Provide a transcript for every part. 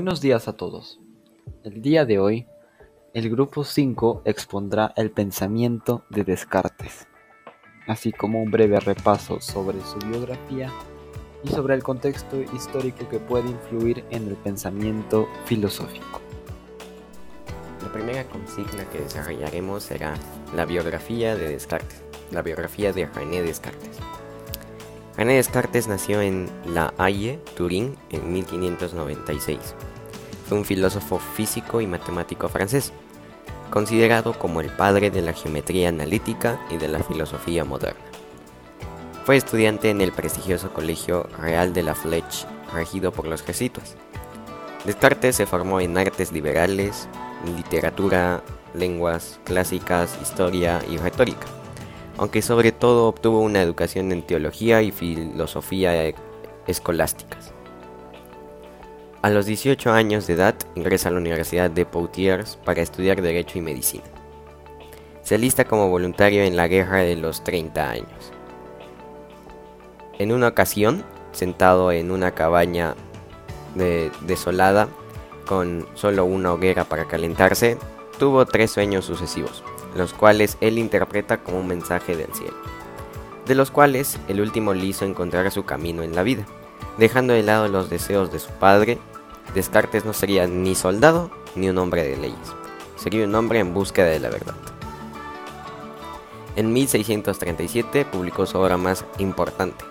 Buenos días a todos. El día de hoy, el grupo 5 expondrá el pensamiento de Descartes, así como un breve repaso sobre su biografía y sobre el contexto histórico que puede influir en el pensamiento filosófico. La primera consigna que desarrollaremos será la biografía de Descartes, la biografía de René Descartes. René Descartes nació en La Haye, Turín, en 1596. Fue un filósofo físico y matemático francés, considerado como el padre de la geometría analítica y de la filosofía moderna. Fue estudiante en el prestigioso Colegio Real de la Fleche, regido por los jesuitas. Descartes se formó en artes liberales, literatura, lenguas clásicas, historia y retórica aunque sobre todo obtuvo una educación en teología y filosofía e-, escolásticas. A los 18 años de edad ingresa a la Universidad de Poitiers para estudiar Derecho y Medicina. Se alista como voluntario en la Guerra de los 30 años. En una ocasión, sentado en una cabaña desolada, con solo una hoguera para calentarse, tuvo tres sueños sucesivos los cuales él interpreta como un mensaje del cielo, de los cuales el último le hizo encontrar su camino en la vida. Dejando de lado los deseos de su padre, Descartes no sería ni soldado ni un hombre de leyes, sería un hombre en búsqueda de la verdad. En 1637 publicó su obra más importante,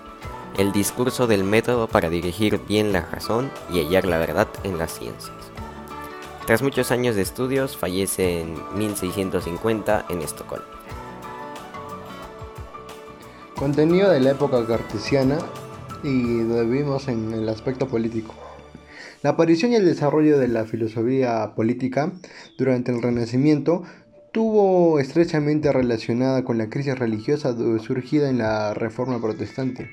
El discurso del método para dirigir bien la razón y hallar la verdad en las ciencias. Tras muchos años de estudios, fallece en 1650 en Estocolmo. Contenido de la época cartesiana y lo vimos en el aspecto político. La aparición y el desarrollo de la filosofía política durante el Renacimiento tuvo estrechamente relacionada con la crisis religiosa surgida en la Reforma Protestante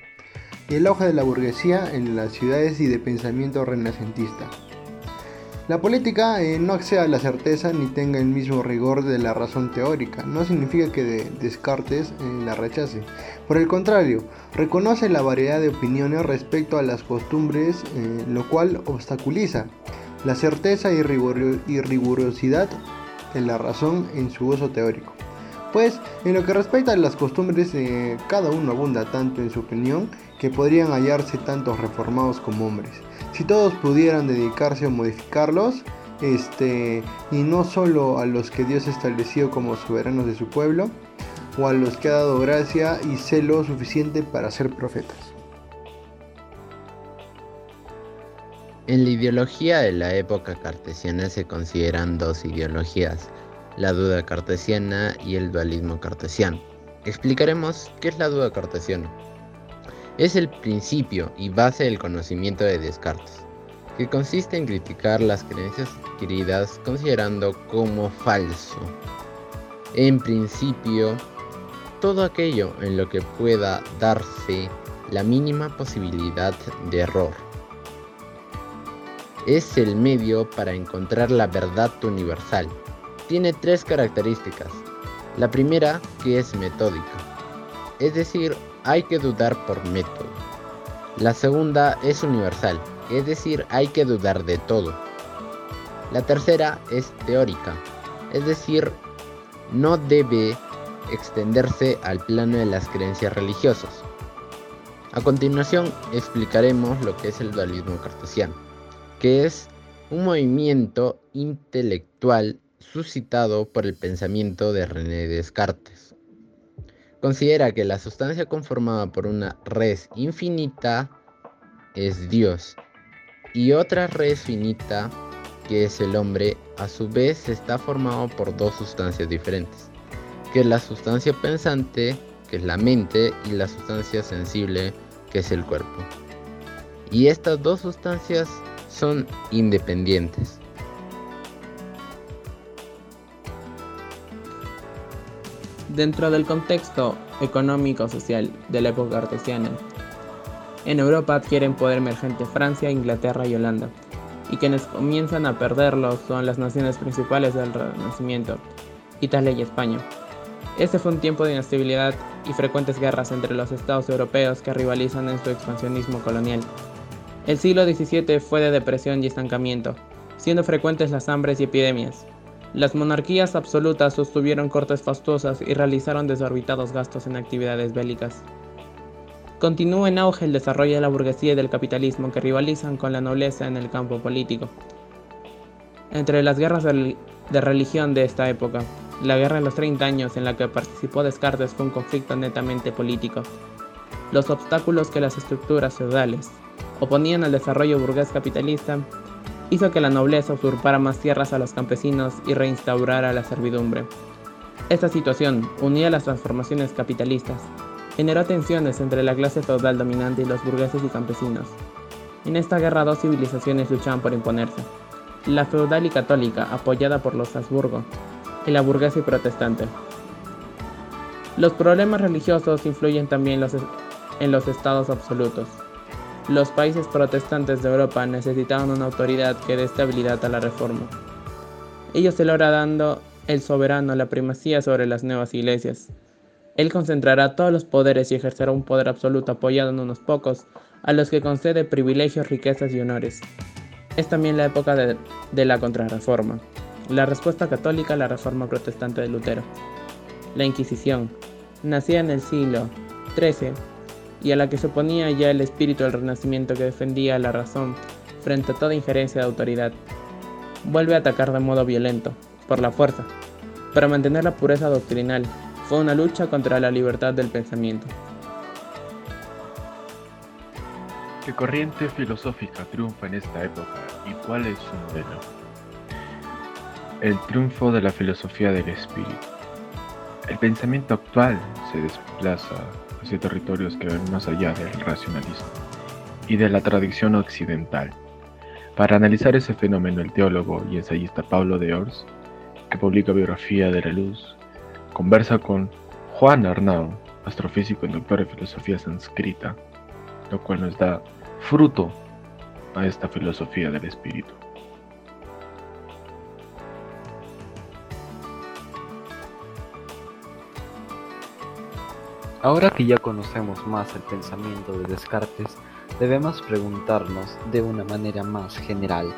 y el auge de la burguesía en las ciudades y de pensamiento renacentista. La política eh, no accede a la certeza ni tenga el mismo rigor de la razón teórica. No significa que Descartes eh, la rechace. Por el contrario, reconoce la variedad de opiniones respecto a las costumbres, eh, lo cual obstaculiza la certeza y rigurosidad de la razón en su uso teórico. Pues, en lo que respecta a las costumbres, cada uno abunda tanto en su opinión que podrían hallarse tantos reformados como hombres si todos pudieran dedicarse a modificarlos, este, y no solo a los que Dios estableció como soberanos de su pueblo, o a los que ha dado gracia y celo suficiente para ser profetas. En la ideología de la época cartesiana se consideran dos ideologías, la duda cartesiana y el dualismo cartesiano. Explicaremos qué es la duda cartesiana. Es el principio y base del conocimiento de Descartes, que consiste en criticar las creencias adquiridas considerando como falso. En principio, todo aquello en lo que pueda darse la mínima posibilidad de error. Es el medio para encontrar la verdad universal. Tiene tres características. La primera, que es metódica, es decir, hay que dudar por método. La segunda es universal, es decir, hay que dudar de todo. La tercera es teórica, es decir, no debe extenderse al plano de las creencias religiosas. A continuación explicaremos lo que es el dualismo cartesiano, que es un movimiento intelectual suscitado por el pensamiento de René Descartes considera que la sustancia conformada por una res infinita es Dios y otra res finita que es el hombre a su vez está formado por dos sustancias diferentes, que es la sustancia pensante, que es la mente, y la sustancia sensible, que es el cuerpo. Y estas dos sustancias son independientes. Dentro del contexto económico-social de la época cartesiana. En Europa adquieren poder emergente Francia, Inglaterra y Holanda, y quienes comienzan a perderlo son las naciones principales del Renacimiento, Italia y España. Este fue un tiempo de inestabilidad y frecuentes guerras entre los estados europeos que rivalizan en su expansionismo colonial. El siglo XVII fue de depresión y estancamiento, siendo frecuentes las hambres y epidemias. Las monarquías absolutas sostuvieron cortes fastuosas y realizaron desorbitados gastos en actividades bélicas. Continúa en auge el desarrollo de la burguesía y del capitalismo que rivalizan con la nobleza en el campo político. Entre las guerras de religión de esta época, la guerra de los 30 años en la que participó Descartes fue un conflicto netamente político. Los obstáculos que las estructuras feudales oponían al desarrollo burgués capitalista hizo que la nobleza usurpara más tierras a los campesinos y reinstaurara la servidumbre. Esta situación, unida a las transformaciones capitalistas, generó tensiones entre la clase feudal dominante y los burgueses y campesinos. En esta guerra dos civilizaciones luchaban por imponerse, la feudal y católica, apoyada por los Habsburgo, y la burguesa y protestante. Los problemas religiosos influyen también en los estados absolutos. Los países protestantes de Europa necesitaban una autoridad que dé estabilidad a la reforma. Ello se logra dando el soberano la primacía sobre las nuevas iglesias. Él concentrará todos los poderes y ejercerá un poder absoluto apoyado en unos pocos, a los que concede privilegios, riquezas y honores. Es también la época de, la contrarreforma la respuesta católica a la reforma protestante de Lutero. La Inquisición, nacida en el siglo XIII y a la que se oponía ya el espíritu del Renacimiento que defendía la razón frente a toda injerencia de autoridad, vuelve a atacar de modo violento, por la fuerza, para mantener la pureza doctrinal. Fue una lucha contra la libertad del pensamiento. ¿Qué corriente filosófica triunfa en esta época y cuál es su modelo? El triunfo de la filosofía del espíritu. El pensamiento actual se desplaza hacia territorios que van más allá del racionalismo y de la tradición occidental. Para analizar ese fenómeno, el teólogo y ensayista Pablo de Ors, que publica Biografía de la Luz, conversa con Juan Arnau, astrofísico y doctor de filosofía sánscrita, lo cual nos da fruto a esta filosofía del espíritu. Ahora que ya conocemos más el pensamiento de Descartes, debemos preguntarnos de una manera más general,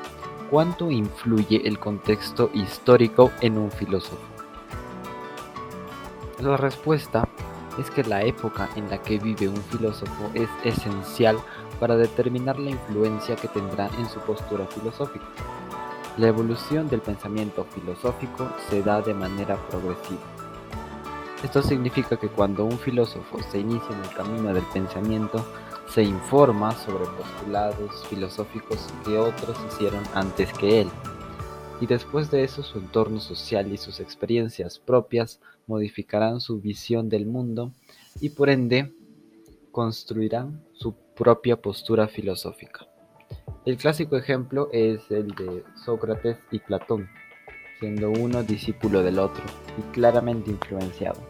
¿cuánto influye el contexto histórico en un filósofo? La respuesta es que la época en la que vive un filósofo es esencial para determinar la influencia que tendrá en su postura filosófica. La evolución del pensamiento filosófico se da de manera progresiva esto significa que cuando un filósofo se inicia en el camino del pensamiento, se informa sobre postulados filosóficos que otros hicieron antes que él. Y después de eso su entorno social y sus experiencias propias modificarán su visión del mundo y por ende construirán su propia postura filosófica. El clásico ejemplo es el de Sócrates y Platón, siendo uno discípulo del otro y claramente influenciado.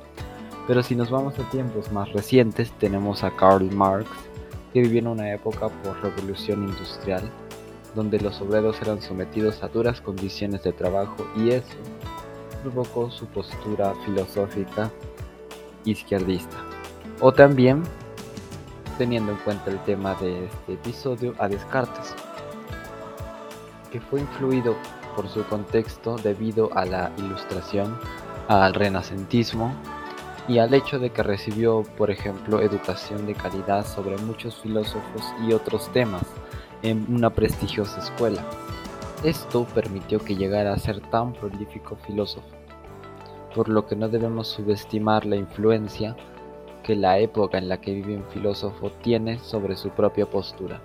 Pero si nos vamos a tiempos más recientes, tenemos a Karl Marx, que vivió en una época por revolución industrial, donde los obreros eran sometidos a duras condiciones de trabajo y eso provocó su postura filosófica izquierdista. O también, teniendo en cuenta el tema de este episodio, a Descartes, que fue influido por su contexto debido a la ilustración, al renacentismo y al hecho de que recibió, por ejemplo, educación de calidad sobre muchos filósofos y otros temas en una prestigiosa escuela. Esto permitió que llegara a ser tan prolífico filósofo, por lo que no debemos subestimar la influencia que la época en la que vive un filósofo tiene sobre su propia postura.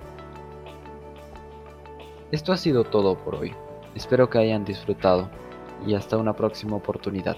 Esto ha sido todo por hoy. Espero que hayan disfrutado y hasta una próxima oportunidad.